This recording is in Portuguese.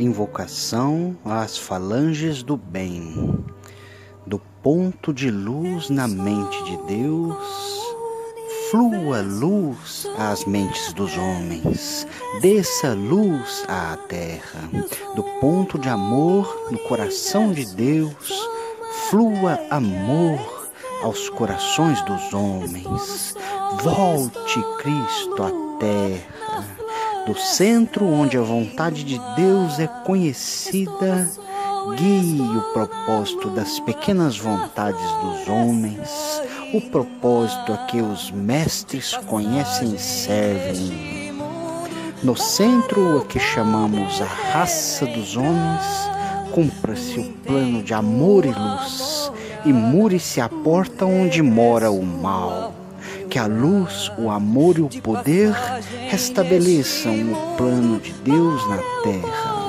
Invocação às falanges do bem. Do ponto de luz na mente de Deus, flua luz às mentes dos homens, desça luz à terra. Do ponto de amor no coração de Deus, flua amor aos corações dos homens. Volte Cristo à terra do centro onde a vontade de Deus é conhecida, guie o propósito das pequenas vontades dos homens, o propósito a que os mestres conhecem e servem. No centro, o que chamamos a raça dos homens, cumpra-se o plano de amor e luz, e mure-se a porta onde mora o mal que a luz, o amor e o poder restabeleçam o plano de Deus na terra.